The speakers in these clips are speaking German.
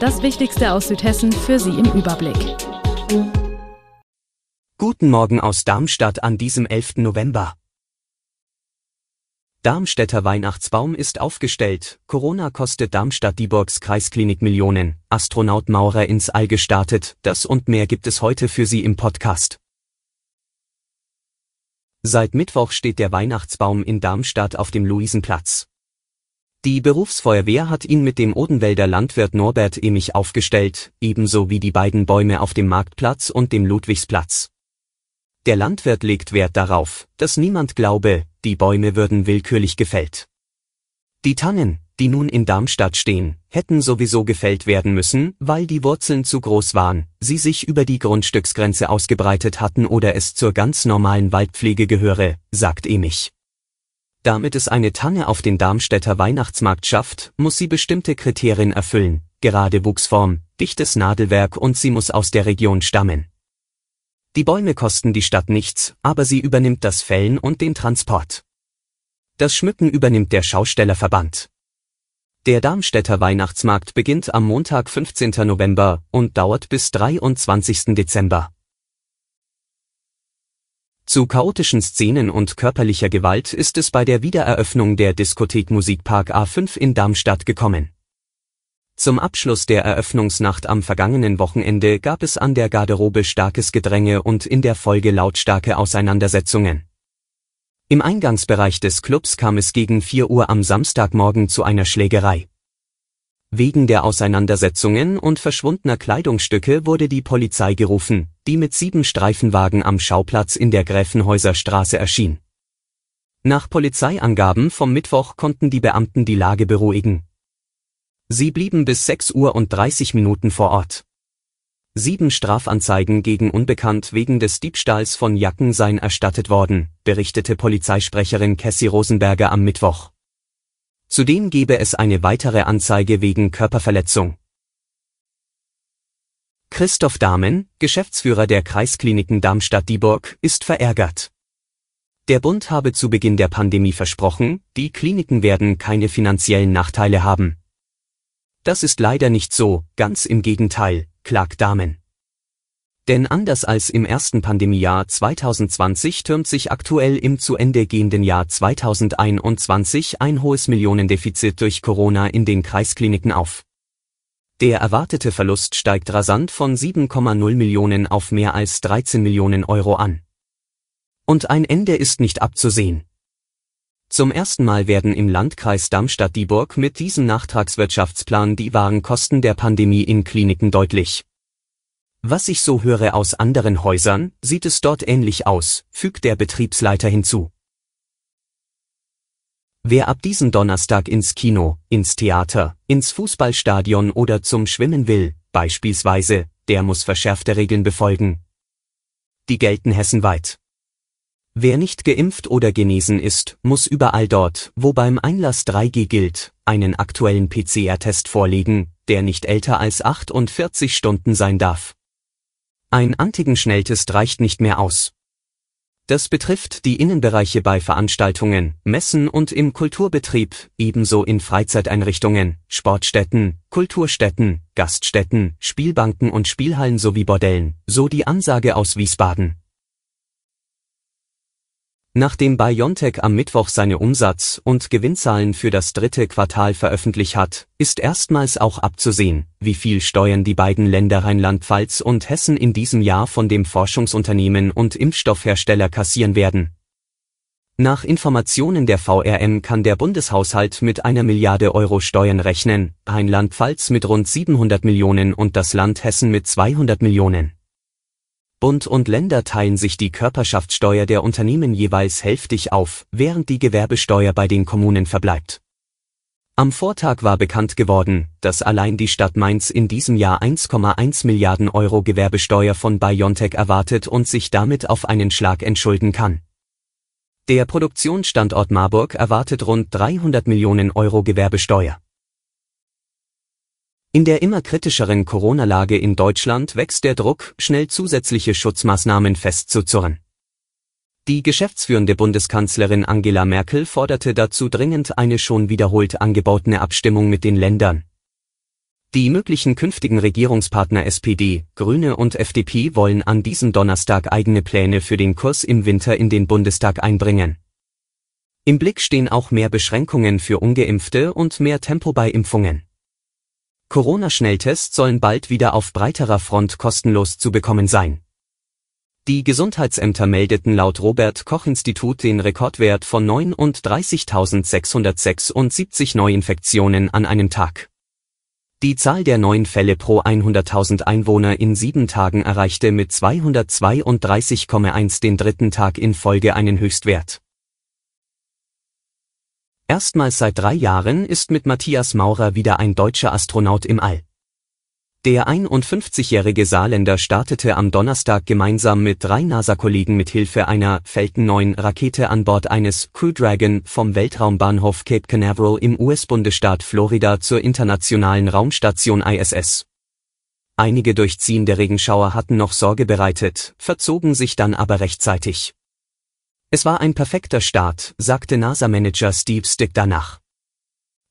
Das Wichtigste aus Südhessen für Sie im Überblick. Guten Morgen aus Darmstadt an diesem 11. November. Darmstädter Weihnachtsbaum ist aufgestellt, Corona kostet Darmstadt-Dieburgs Kreisklinik Millionen, Astronaut Maurer ins All gestartet, das und mehr gibt es heute für Sie im Podcast. Seit Mittwoch steht der Weihnachtsbaum in Darmstadt auf dem Luisenplatz. Die Berufsfeuerwehr hat ihn mit dem Odenwälder Landwirt Norbert Emich aufgestellt, ebenso wie die beiden Bäume auf dem Marktplatz und dem Ludwigsplatz. Der Landwirt legt Wert darauf, dass niemand glaube, die Bäume würden willkürlich gefällt. Die Tannen, die nun in Darmstadt stehen, hätten sowieso gefällt werden müssen, weil die Wurzeln zu groß waren, sie sich über die Grundstücksgrenze ausgebreitet hatten oder es zur ganz normalen Waldpflege gehöre, sagt Emich. Damit es eine Tanne auf den Darmstädter Weihnachtsmarkt schafft, muss sie bestimmte Kriterien erfüllen, gerade Wuchsform, dichtes Nadelwerk und sie muss aus der Region stammen. Die Bäume kosten die Stadt nichts, aber sie übernimmt das Fällen und den Transport. Das Schmücken übernimmt der Schaustellerverband. Der Darmstädter Weihnachtsmarkt beginnt am Montag 15. November und dauert bis 23. Dezember. Zu chaotischen Szenen und körperlicher Gewalt ist es bei der Wiedereröffnung der Diskothek Musikpark A5 in Darmstadt gekommen. Zum Abschluss der Eröffnungsnacht am vergangenen Wochenende gab es an der Garderobe starkes Gedränge und in der Folge lautstarke Auseinandersetzungen. Im Eingangsbereich des Clubs kam es gegen 4 Uhr am Samstagmorgen zu einer Schlägerei. Wegen der Auseinandersetzungen und verschwundener Kleidungsstücke wurde die Polizei gerufen, die mit sieben Streifenwagen am Schauplatz in der Gräfenhäuser Straße erschien. Nach Polizeiangaben vom Mittwoch konnten die Beamten die Lage beruhigen. Sie blieben bis 6 Uhr und 30 Minuten vor Ort. Sieben Strafanzeigen gegen Unbekannt wegen des Diebstahls von Jacken seien erstattet worden, berichtete Polizeisprecherin Cassie Rosenberger am Mittwoch. Zudem gebe es eine weitere Anzeige wegen Körperverletzung. Christoph Dahmen, Geschäftsführer der Kreiskliniken Darmstadt-Dieburg, ist verärgert. Der Bund habe zu Beginn der Pandemie versprochen, die Kliniken werden keine finanziellen Nachteile haben. Das ist leider nicht so, ganz im Gegenteil, klagt Dahmen. Denn anders als im ersten Pandemiejahr 2020 türmt sich aktuell im zu Ende gehenden Jahr 2021 ein hohes Millionendefizit durch Corona in den Kreiskliniken auf. Der erwartete Verlust steigt rasant von 7,0 Millionen auf mehr als 13 Millionen Euro an. Und ein Ende ist nicht abzusehen. Zum ersten Mal werden im Landkreis Darmstadt-Dieburg mit diesem Nachtragswirtschaftsplan die wahren Kosten der Pandemie in Kliniken deutlich. Was ich so höre aus anderen Häusern, sieht es dort ähnlich aus, fügt der Betriebsleiter hinzu. Wer ab diesem Donnerstag ins Kino, ins Theater, ins Fußballstadion oder zum Schwimmen will, beispielsweise, der muss verschärfte Regeln befolgen. Die gelten hessenweit. Wer nicht geimpft oder genesen ist, muss überall dort, wo beim Einlass 3G gilt, einen aktuellen PCR-Test vorlegen, der nicht älter als 48 Stunden sein darf. Ein Antigen-Schnelltest reicht nicht mehr aus. Das betrifft die Innenbereiche bei Veranstaltungen, Messen und im Kulturbetrieb, ebenso in Freizeiteinrichtungen, Sportstätten, Kulturstätten, Gaststätten, Spielbanken und Spielhallen sowie Bordellen, so die Ansage aus Wiesbaden. Nachdem BioNTech am Mittwoch seine Umsatz- und Gewinnzahlen für das dritte Quartal veröffentlicht hat, ist erstmals auch abzusehen, wie viel Steuern die beiden Länder Rheinland-Pfalz und Hessen in diesem Jahr von dem Forschungsunternehmen und Impfstoffhersteller kassieren werden. Nach Informationen der VRM kann der Bundeshaushalt mit einer Milliarde Euro Steuern rechnen, Rheinland-Pfalz mit rund 700 Millionen und das Land Hessen mit 200 Millionen. Bund und Länder teilen sich die Körperschaftssteuer der Unternehmen jeweils hälftig auf, während die Gewerbesteuer bei den Kommunen verbleibt. Am Vortag war bekannt geworden, dass allein die Stadt Mainz in diesem Jahr 1,1 Milliarden Euro Gewerbesteuer von BioNTech erwartet und sich damit auf einen Schlag entschulden kann. Der Produktionsstandort Marburg erwartet rund 300 Millionen Euro Gewerbesteuer. In der immer kritischeren Corona-Lage in Deutschland wächst der Druck, schnell zusätzliche Schutzmaßnahmen festzuzurren. Die geschäftsführende Bundeskanzlerin Angela Merkel forderte dazu dringend eine schon wiederholt angebotene Abstimmung mit den Ländern. Die möglichen künftigen Regierungspartner SPD, Grüne und FDP wollen an diesem Donnerstag eigene Pläne für den Kurs im Winter in den Bundestag einbringen. Im Blick stehen auch mehr Beschränkungen für ungeimpfte und mehr Tempo bei Impfungen. Corona-Schnelltests sollen bald wieder auf breiterer Front kostenlos zu bekommen sein. Die Gesundheitsämter meldeten laut Robert Koch Institut den Rekordwert von 39.676 Neuinfektionen an einem Tag. Die Zahl der neuen Fälle pro 100.000 Einwohner in sieben Tagen erreichte mit 232,1 den dritten Tag in Folge einen Höchstwert. Erstmals seit drei Jahren ist mit Matthias Maurer wieder ein deutscher Astronaut im All. Der 51-jährige Saarländer startete am Donnerstag gemeinsam mit drei NASA-Kollegen mit Hilfe einer Falcon 9 Rakete an Bord eines Crew Dragon vom Weltraumbahnhof Cape Canaveral im US-Bundesstaat Florida zur internationalen Raumstation ISS. Einige durchziehende Regenschauer hatten noch Sorge bereitet, verzogen sich dann aber rechtzeitig. Es war ein perfekter Start, sagte NASA-Manager Steve Stick danach.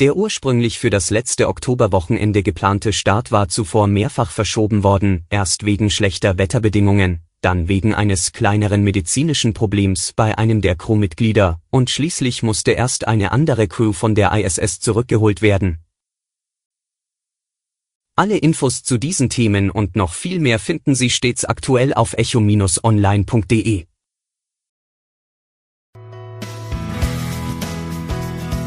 Der ursprünglich für das letzte Oktoberwochenende geplante Start war zuvor mehrfach verschoben worden, erst wegen schlechter Wetterbedingungen, dann wegen eines kleineren medizinischen Problems bei einem der Crewmitglieder, und schließlich musste erst eine andere Crew von der ISS zurückgeholt werden. Alle Infos zu diesen Themen und noch viel mehr finden Sie stets aktuell auf echo-online.de.